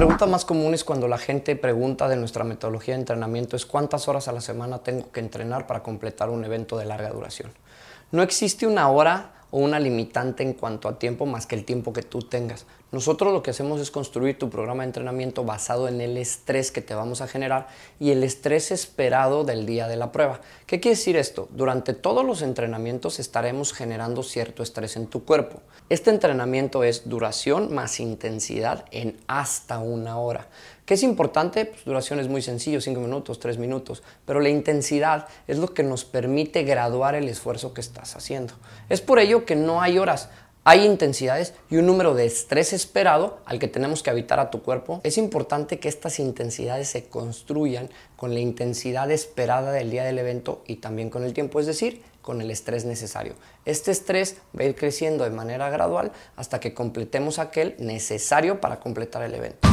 preguntas más comunes cuando la gente pregunta de nuestra metodología de entrenamiento es cuántas horas a la semana tengo que entrenar para completar un evento de larga duración. No existe una hora o una limitante en cuanto a tiempo más que el tiempo que tú tengas. Nosotros lo que hacemos es construir tu programa de entrenamiento basado en el estrés que te vamos a generar y el estrés esperado del día de la prueba. ¿Qué quiere decir esto? Durante todos los entrenamientos estaremos generando cierto estrés en tu cuerpo. Este entrenamiento es duración más intensidad en hasta una hora. ¿Qué es importante? Pues duración es muy sencillo, 5 minutos, 3 minutos, pero la intensidad es lo que nos permite graduar el esfuerzo que estás haciendo. Es por ello que no hay horas. Hay intensidades y un número de estrés esperado al que tenemos que habitar a tu cuerpo. Es importante que estas intensidades se construyan con la intensidad esperada del día del evento y también con el tiempo, es decir, con el estrés necesario. Este estrés va a ir creciendo de manera gradual hasta que completemos aquel necesario para completar el evento.